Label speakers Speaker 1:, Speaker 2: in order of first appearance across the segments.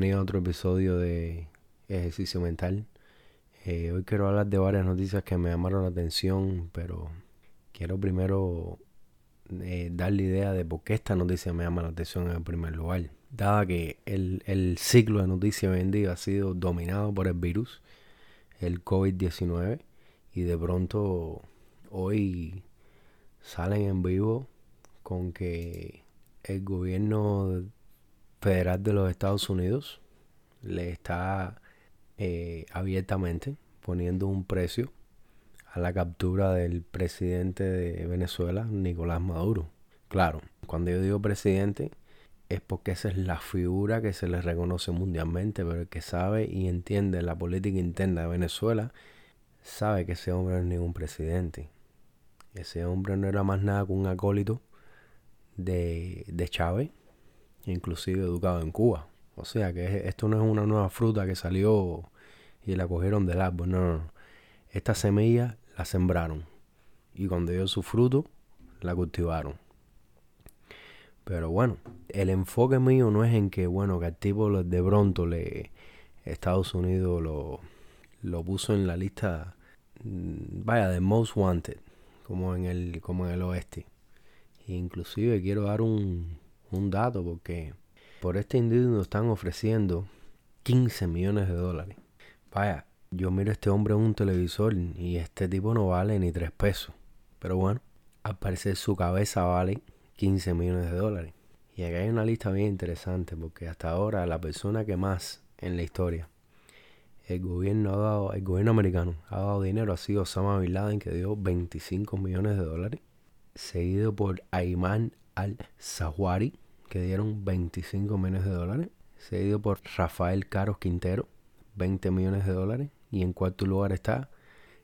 Speaker 1: bienvenido a otro episodio de Ejercicio Mental. Eh, hoy quiero hablar de varias noticias que me llamaron la atención, pero quiero primero eh, dar la idea de por qué esta noticia me llama la atención en primer lugar. Dada que el, el ciclo de noticias hoy en día ha sido dominado por el virus, el COVID-19, y de pronto hoy salen en vivo con que el gobierno federal de los Estados Unidos le está eh, abiertamente poniendo un precio a la captura del presidente de Venezuela, Nicolás Maduro. Claro, cuando yo digo presidente es porque esa es la figura que se le reconoce mundialmente, pero el que sabe y entiende la política interna de Venezuela sabe que ese hombre no es ningún presidente. Ese hombre no era más nada que un acólito de, de Chávez inclusive educado en Cuba. O sea que esto no es una nueva fruta que salió y la cogieron del árbol. No, no, no. Esta semilla la sembraron y cuando dio su fruto la cultivaron. Pero bueno, el enfoque mío no es en que, bueno, que tipo de pronto Estados Unidos lo, lo puso en la lista, mm, vaya, de most wanted, como en el, como en el oeste. Inclusive quiero dar un, un dato porque por este individuo están ofreciendo 15 millones de dólares. Vaya, yo miro a este hombre en un televisor y este tipo no vale ni 3 pesos. Pero bueno, al parecer su cabeza vale 15 millones de dólares. Y acá hay una lista bien interesante porque hasta ahora la persona que más en la historia el gobierno el gobierno americano ha dado dinero ha sido Osama Bin Laden que dio 25 millones de dólares, seguido por Ayman al-Zawahiri que dieron 25 millones de dólares, seguido por Rafael Caros Quintero, 20 millones de dólares, y en cuarto lugar está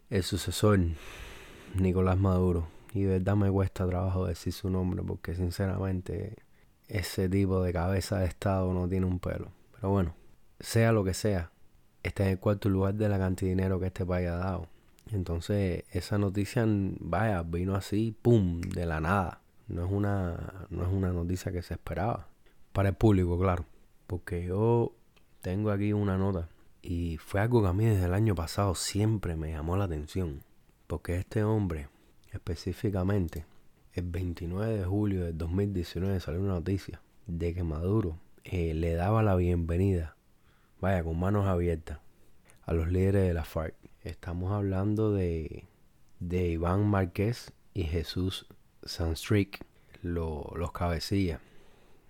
Speaker 1: el sucesor, Nicolás Maduro. Y de verdad me cuesta trabajo decir su nombre porque sinceramente ese tipo de cabeza de Estado no tiene un pelo. Pero bueno, sea lo que sea, está en el cuarto lugar de la cantidad de dinero que este país ha dado. Entonces esa noticia, vaya, vino así, ¡pum!, de la nada no es una, no es una noticia que se esperaba. Para el público, claro. Porque yo tengo aquí una nota. Y fue algo que a mí desde el año pasado siempre me llamó la atención. Porque este hombre, específicamente, el 29 de julio del 2019 salió una noticia de que Maduro eh, le daba la bienvenida, vaya, con manos abiertas, a los líderes de la FARC. Estamos hablando de, de Iván Márquez y Jesús Sunstreak los cabecillas,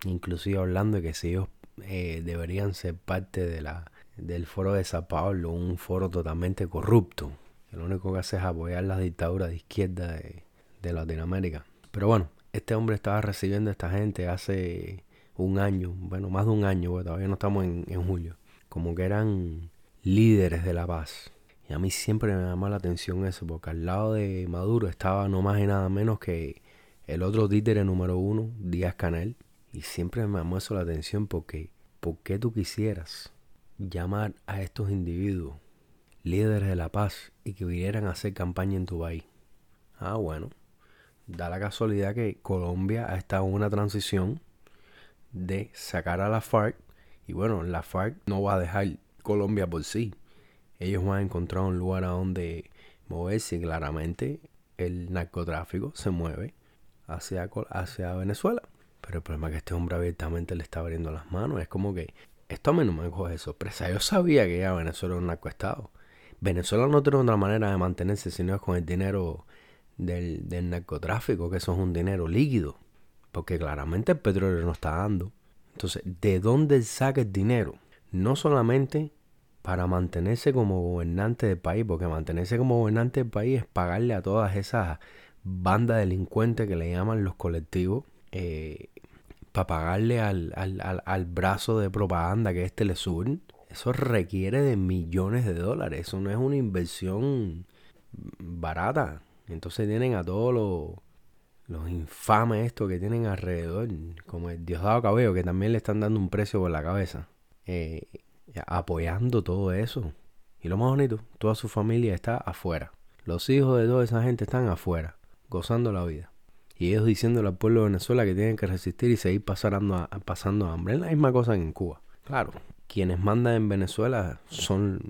Speaker 1: inclusive hablando de que si ellos eh, deberían ser parte de la, del foro de Sao Paulo, un foro totalmente corrupto, que lo único que hace es apoyar las dictaduras de izquierda de, Latinoamérica. Pero bueno, este hombre estaba recibiendo a esta gente hace un año, bueno, más de un año, porque todavía no estamos en, en julio, como que eran líderes de la paz. Y a mí siempre me llamó la atención eso, porque al lado de Maduro estaba no más y nada menos que el otro títere número uno, Díaz Canel, y siempre me llamó eso la atención porque, ¿por qué tú quisieras llamar a estos individuos líderes de la paz y que vinieran a hacer campaña en tu país? Ah, bueno, da la casualidad que Colombia ha estado en una transición de sacar a la FARC y bueno, la FARC no va a dejar Colombia por sí. Ellos van a encontrar un lugar a donde moverse y claramente el narcotráfico se mueve hacia, hacia Venezuela. Pero el problema es que este hombre abiertamente le está abriendo las manos. Es como que esto a mí no me coge de sorpresa. Yo sabía que ya Venezuela era un narcoestado. Venezuela no tiene otra manera de mantenerse sino es con el dinero del, del narcotráfico, que eso es un dinero líquido. Porque claramente el petróleo no está dando. Entonces, ¿de dónde saca el dinero? No solamente para mantenerse como gobernante del país, porque mantenerse como gobernante del país es pagarle a todas esas banda delincuente que le llaman los colectivos eh, para pagarle al, al, al, brazo de propaganda que es Telesur. Eso requiere de millones de dólares. Eso no es una inversión barata. Entonces tienen a todos los, los infames estos que tienen alrededor, como el Diosdado Cabello, que también le están dando un precio por la cabeza, eh, apoyando todo eso. Y lo más bonito, toda su familia está afuera. Los hijos de toda esa gente están afuera gozando la vida. Y ellos diciéndole al pueblo de Venezuela que tienen que resistir y seguir pasando, pasando hambre. Es la misma cosa que en Cuba. Claro, quienes mandan en Venezuela son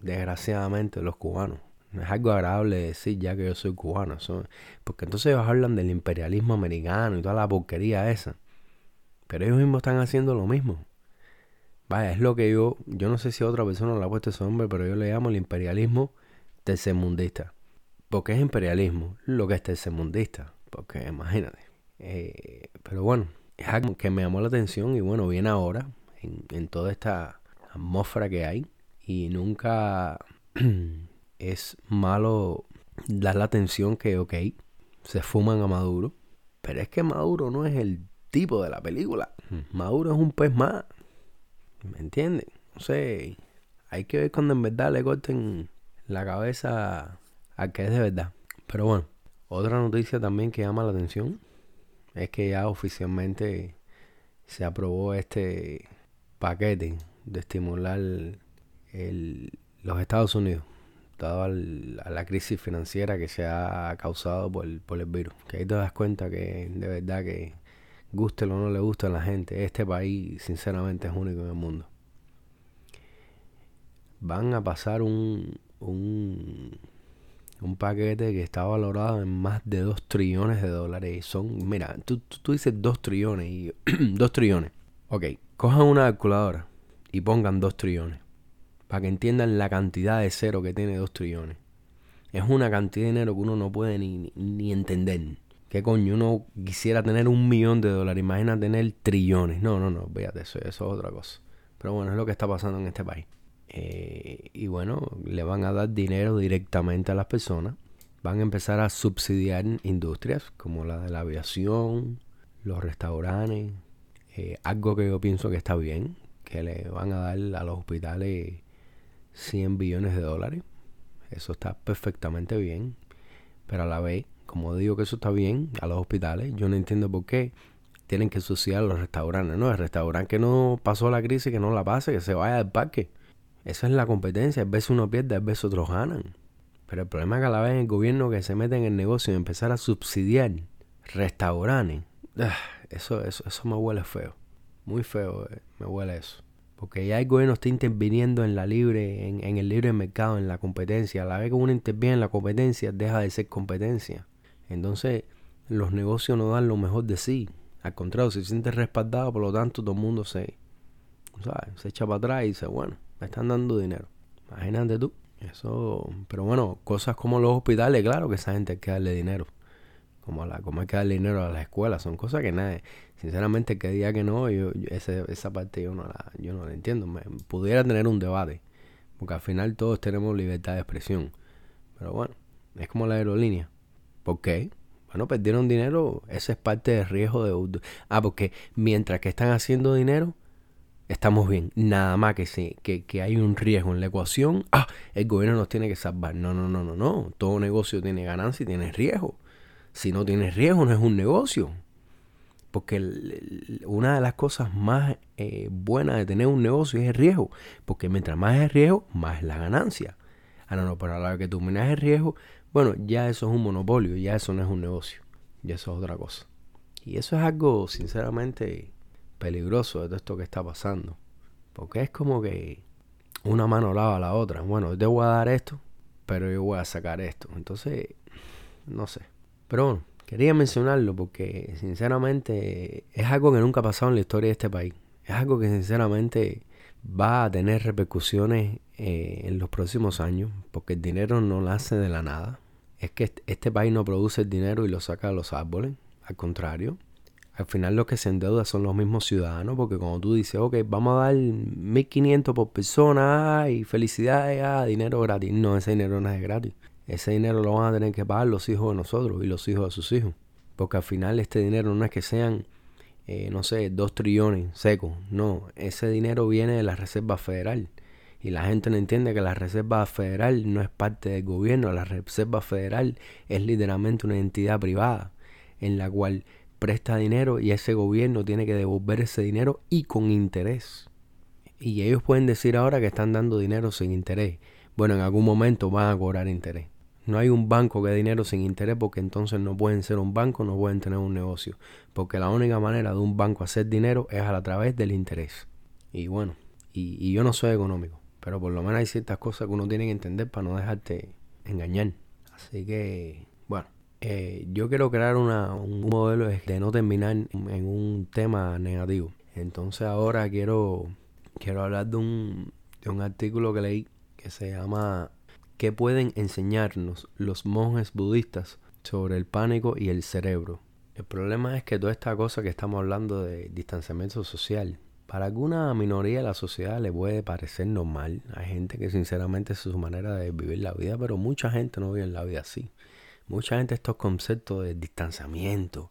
Speaker 1: desgraciadamente los cubanos. No es algo agradable decir ya que yo soy cubano. porque entonces ellos hablan del imperialismo americano y toda la porquería esa. Pero ellos mismos están haciendo lo mismo. Vaya, es lo que yo, yo no sé si otra persona le ha puesto ese nombre, pero yo le llamo el imperialismo tercermundista. Porque es imperialismo lo que es tercermundista. Porque imagínate. Eh, pero bueno, es algo que me llamó la atención y bueno, viene ahora en, toda esta atmósfera que hay. Y nunca es malo dar la atención que, ok, se fuman a Maduro. Pero es que Maduro no es el tipo de la película. Maduro es un pez más. ¿Me entienden? No sé. Hay que ver cuando en verdad le corten la cabeza a que es de verdad. Pero bueno, otra noticia también que llama la atención es que ya oficialmente se aprobó este paquete de estimular el, los Estados Unidos, dado a la crisis financiera que se ha causado por el, por el virus. Que ahí te das cuenta que de verdad que guste o no le gusta a la gente, este país sinceramente es único en el mundo. Van a pasar un, un, un paquete que está valorado en más de 2 trillones de dólares. Son, mira, tú, tú, dices 2 trillones y 2 trillones. Ok, cojan una calculadora y pongan 2 trillones. Para que entiendan la cantidad de cero que tiene 2 trillones. Es una cantidad de dinero que uno no puede ni, ni entender. ¿Qué coño? Uno quisiera tener un millón de dólares. Imagina tener trillones. No, no, no. Fíjate, eso, eso es otra cosa. Pero bueno, es lo que está pasando en este país. Eh, y bueno, le van a dar dinero directamente a las personas. Van a empezar a subsidiar industrias como la de la aviación, los restaurantes. Eh, algo que yo pienso que está bien, que le van a dar a los hospitales 100 billones de dólares. Eso está perfectamente bien. Pero a la vez, como digo que eso está bien, a los hospitales, yo no entiendo por qué tienen que subsidiar a los restaurantes. No, el restaurante que no pasó la crisis, que no la pase, que se vaya al parque. Eso es la competencia. A veces uno pierde, a veces otros ganan. Pero el problema es que a la vez el gobierno que se mete en el negocio y empezar a subsidiar restaurantes, ah, eso, eso, eso me huele feo. Muy feo eh, me huele eso. Porque ya el gobierno está interviniendo en la libre, en, el libre mercado, en la competencia. A la vez que uno interviene en la competencia, deja de ser competencia. Entonces, los negocios no dan lo mejor de sí. Al contrario, se siente respaldado, por lo tanto, todo el mundo se, ¿sabes? se echa para atrás y dice, bueno, están dando dinero. Imagínate tú. Eso, pero bueno, cosas como los hospitales, claro que esa gente hay que darle dinero. Como, la, como hay que darle dinero a las escuelas, son cosas que nadie, sinceramente, que día que no, yo, esa parte yo no la, yo no la entiendo. Me, pudiera tener un debate, porque al final todos tenemos libertad de expresión. Pero bueno, es como la aerolínea. ¿Por qué? Bueno, perdieron dinero, ese es parte del riesgo de... Ah, porque mientras que están haciendo dinero, estamos bien. Nada más que, sí, que, que hay un riesgo en la ecuación. Ah, el gobierno nos tiene que salvar. No, no, no, no, no. Todo negocio tiene ganancia y tiene riesgo. Si no tienes riesgo, no es un negocio. Porque una de las cosas más eh, buenas de tener un negocio es el riesgo. Porque mientras más es riesgo, más es la ganancia. Ah, no, no, pero a la vez que tú minas el riesgo, bueno, ya eso es un monopolio, ya eso no es un negocio. Ya eso es otra cosa. Y eso es algo, sinceramente, peligroso de todo esto que está pasando. Porque es como que una mano lava a la otra. Bueno, yo te voy a dar esto, pero yo voy a sacar esto. Entonces, no sé. Pero bueno, quería mencionarlo porque sinceramente es algo que nunca ha pasado en la historia de este país. Es algo que sinceramente va a tener repercusiones eh, en los próximos años porque el dinero no nace de la nada. Es que este país no produce el dinero y lo saca de los árboles. Al contrario, al final los que se endeudan son los mismos ciudadanos, porque cuando tú dices, ok, vamos a dar 1500 por persona y felicidades, ah, dinero gratis. No, ese dinero no es gratis. Ese dinero lo van a tener que pagar los hijos de nosotros y los hijos de sus hijos. Porque al final este dinero no es que sean, eh, no sé, dos trillones secos. No, ese dinero viene de la Reserva Federal. Y la gente no entiende que la Reserva Federal no es parte del gobierno. La Reserva Federal es literalmente una entidad privada en la cual presta dinero y ese gobierno tiene que devolver ese dinero y con interés. Y ellos pueden decir ahora que están dando dinero sin interés. Bueno, en algún momento van a cobrar interés. No hay un banco que dé dinero sin interés porque entonces no pueden ser un banco, no pueden tener un negocio. Porque la única manera de un banco hacer dinero es a través del interés. Y bueno, Y, yo no soy económico, pero por lo menos hay ciertas cosas que uno tiene que entender para no dejarte engañar. Así que, bueno, eh, yo quiero crear un modelo de no terminar en un tema negativo. Entonces ahora quiero, quiero hablar de un, de un artículo que leí que se llama ¿Qué pueden enseñarnos los monjes budistas sobre el pánico y el cerebro? El problema es que toda esta cosa que estamos hablando de distanciamiento social, para alguna minoría de la sociedad le puede parecer normal. Hay gente que sinceramente es su manera de vivir la vida, pero mucha gente no vive la vida así. Mucha gente estos conceptos de distanciamiento,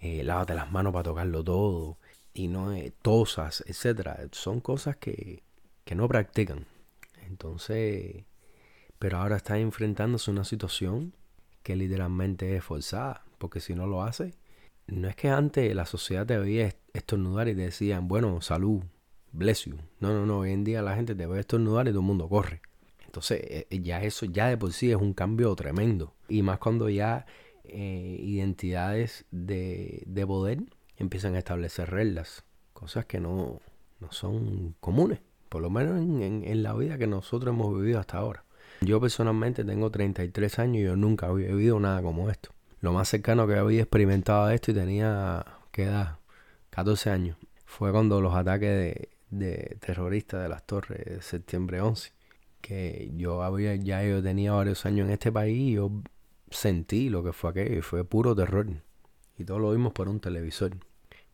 Speaker 1: eh, lávate las manos para tocarlo todo, y no eh, tosas, etcétera, son cosas que, que no practican. Entonces, pero ahora está enfrentándose a una situación que literalmente es forzada, porque si no lo hace, no es que antes la sociedad te veía estornudar y te decían, bueno, salud, bless you. No, no, no, hoy en día la gente te ve estornudar y todo el mundo corre. Entonces, eh, eh, ya eso, ya de por sí es un cambio tremendo. Y más cuando ya eh, identidades de, de, poder empiezan a establecer reglas, cosas que no, no son comunes, por lo menos en, en la vida que nosotros hemos vivido hasta ahora. Yo personalmente tengo 33 años y yo nunca había vivido nada como esto. Lo más cercano que había experimentado esto y tenía, ¿qué edad? 14 años. Fue cuando los ataques de, terroristas de las torres de septiembre 11. Que yo había, ya yo tenía varios años en este país y yo sentí lo que fue aquello y fue puro terror. Y todo lo vimos por un televisor.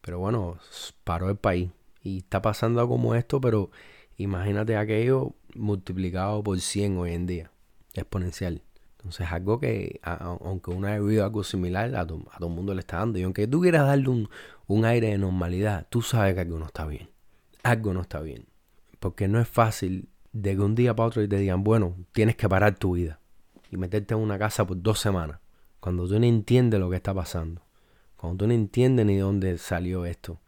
Speaker 1: Pero bueno, paró el país. Y está pasando como esto, pero imagínate aquello multiplicado por 100 hoy en día. Exponencial. Entonces, algo que, aunque uno haya vivido algo similar, a, todo el mundo le está dando. Y aunque tú quieras darle un, un aire de normalidad, tú sabes que algo no está bien. Algo no está bien. Porque no es fácil de que un día para otro te digan, bueno, tienes que parar tu vida y meterte en una casa por dos semanas. Cuando tú no entiendes lo que está pasando. Cuando tú no entiendes ni de dónde salió esto.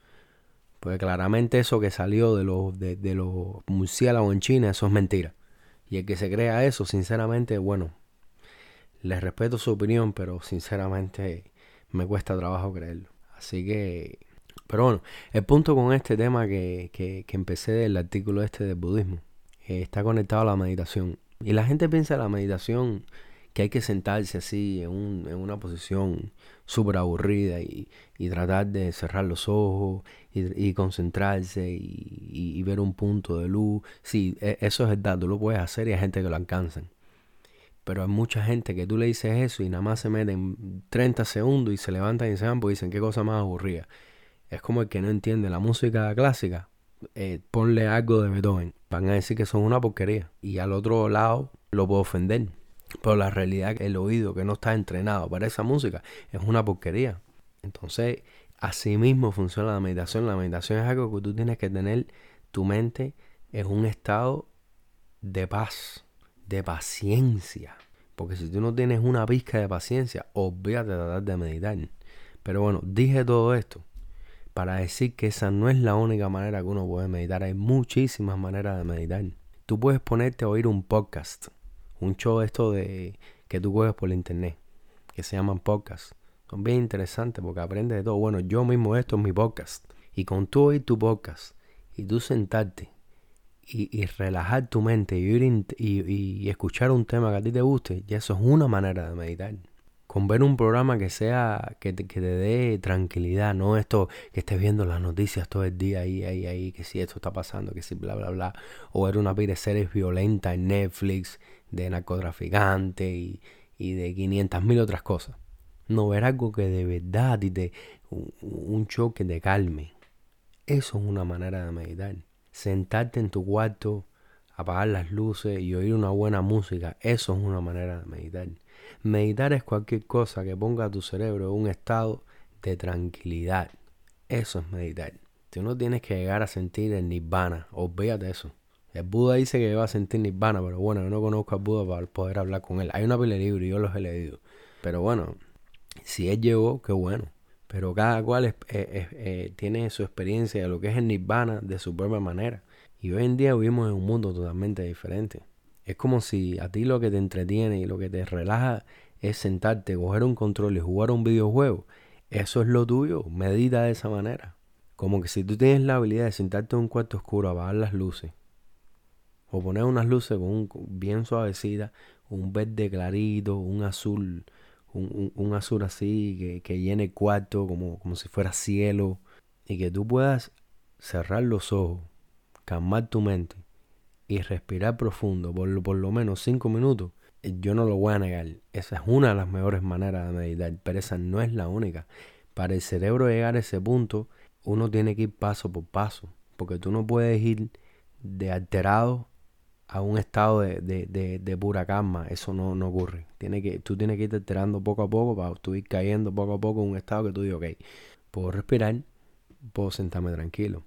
Speaker 1: Porque claramente eso que salió de los, de, de los murciélagos en China, eso es mentira. Y el que se crea eso, sinceramente, bueno, les respeto su opinión, pero sinceramente me cuesta trabajo creerlo. Así que, pero bueno, el punto con este tema que, que, que empecé del artículo este del budismo, eh, está conectado a la meditación. Y la gente piensa en la meditación que hay que sentarse así en, un, en una posición súper aburrida y, y, tratar de cerrar los ojos y, concentrarse y, y, ver un punto de luz. Sí, e, eso es verdad, tú lo puedes hacer y hay gente que lo alcanzan. Pero hay mucha gente que tú le dices eso y nada más se meten 30 segundos y se levantan y se van porque dicen qué cosa más aburrida. Es como el que no entiende la música clásica. Eh, ponle algo de Beethoven. Van a decir que son una porquería. Y al otro lado lo puedo ofender. Pero la realidad es que el oído que no está entrenado para esa música es una porquería. Entonces, así mismo funciona la meditación. La meditación es algo que tú tienes que tener tu mente en un estado de paz de paciencia. Porque si tú no tienes una pizca de paciencia, olvídate de tratar de meditar. Pero bueno, dije todo esto para decir que esa no es la única manera que uno puede meditar. Hay muchísimas maneras de meditar. Tú puedes ponerte a oír un podcast, un show esto de que tú coges por internet, que se llaman podcasts. Son bien interesantes porque aprendes de todo. Bueno, yo mismo esto es mi podcast. Y con tú oír tu podcast y tú sentarte y, relajar tu mente y, y, escuchar un tema que a ti te guste, ya eso es una manera de meditar. Con ver un programa que sea, que te, que te dé tranquilidad, no esto que estés viendo las noticias todo el día ahí, ahí, ahí, que si esto está pasando, que si bla, bla, bla. O ver una pila de series violentas en Netflix, de narcotraficante y, y de 500 mil otras cosas. No ver algo que de verdad y te, un, un show que te calme. Eso es una manera de meditar sentarte en tu cuarto, apagar las luces y oír una buena música, eso es una manera de meditar. Meditar es cualquier cosa que ponga a tu cerebro en un estado de tranquilidad. Eso es meditar. Tú no tienes que llegar a sentir el nirvana, olvídate eso. El Buda dice que va a sentir nirvana, pero bueno, yo no conozco al Buda para poder hablar con él. Hay una pila de libros y yo los he leído. Pero bueno, si él llegó, qué bueno. Pero cada cual eh, tiene su experiencia de lo que es el nirvana de su propia manera. Y hoy en día vivimos en un mundo totalmente diferente. Es como si a ti lo que te entretiene y lo que te relaja es sentarte, coger un control y jugar un videojuego. Eso es lo tuyo. Medita de esa manera. Como que si tú tienes la habilidad de sentarte en un cuarto oscuro, apagar las luces, o poner unas luces bien suavecita, un verde clarito, un azul, un, azul así que, que, llene el cuarto como, como si fuera cielo, y que tú puedas cerrar los ojos, calmar tu mente y respirar profundo por, por lo menos cinco minutos, yo no lo voy a negar. Esa es una de las mejores maneras de meditar, pero esa no es la única. Para el cerebro llegar a ese punto, uno tiene que ir paso por paso, porque tú no puedes ir de alterado a un estado de, de, de, pura calma. Eso no, no ocurre. Tiene que, tú tienes que ir alterando poco a poco para tú ir cayendo poco a poco en un estado que tú digas, ok, puedo respirar, puedo sentarme tranquilo.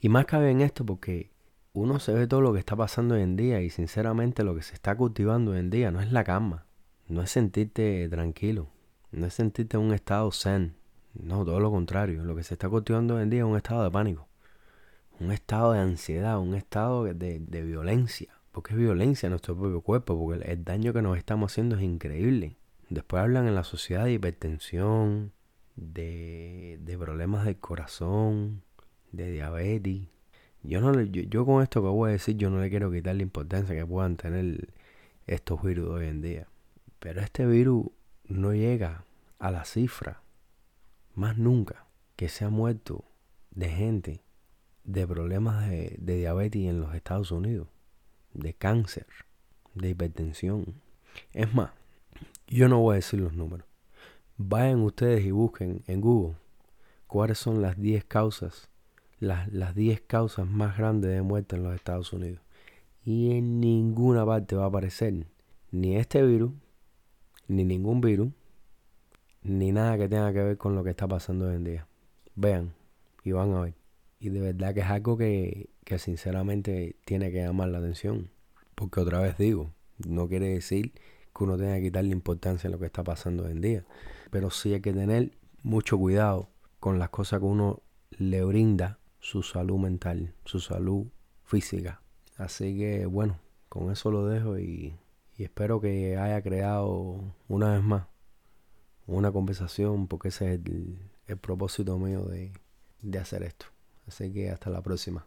Speaker 1: Y más cabe en esto porque uno se ve todo lo que está pasando hoy en día y sinceramente lo que se está cultivando hoy en día no es la calma, no es sentirte tranquilo, no es sentirte en un estado zen, no, todo lo contrario, lo que se está cultivando hoy en día es un estado de pánico, un estado de ansiedad, un estado de, de violencia, porque es violencia en nuestro propio cuerpo, porque el, daño que nos estamos haciendo es increíble. Después hablan en la sociedad de hipertensión, de, de problemas del corazón, de diabetes, yo, no yo, con esto que voy a decir, yo no le quiero quitar la importancia que puedan tener estos virus hoy en día. Pero este virus no llega a la cifra, más nunca, que se ha muerto de gente de problemas de, de diabetes en los Estados Unidos, de cáncer, de hipertensión. Es más, yo no voy a decir los números. Vayan ustedes y busquen en Google cuáles son las 10 causas las 10 causas más grandes de muerte en los Estados Unidos. Y en ninguna parte va a aparecer ni este virus, ni ningún virus, ni nada que tenga que ver con lo que está pasando hoy en día. Vean y van a ver. Y de verdad que es algo que, que sinceramente tiene que llamar la atención. Porque otra vez digo, no quiere decir que uno tenga que quitarle importancia a lo que está pasando hoy en día. Pero sí hay que tener mucho cuidado con las cosas que uno le brinda su salud mental, su salud física. Así que bueno, con eso lo dejo y, espero que haya creado una vez más una conversación porque ese es el, propósito mío de, de hacer esto. Así que hasta la próxima.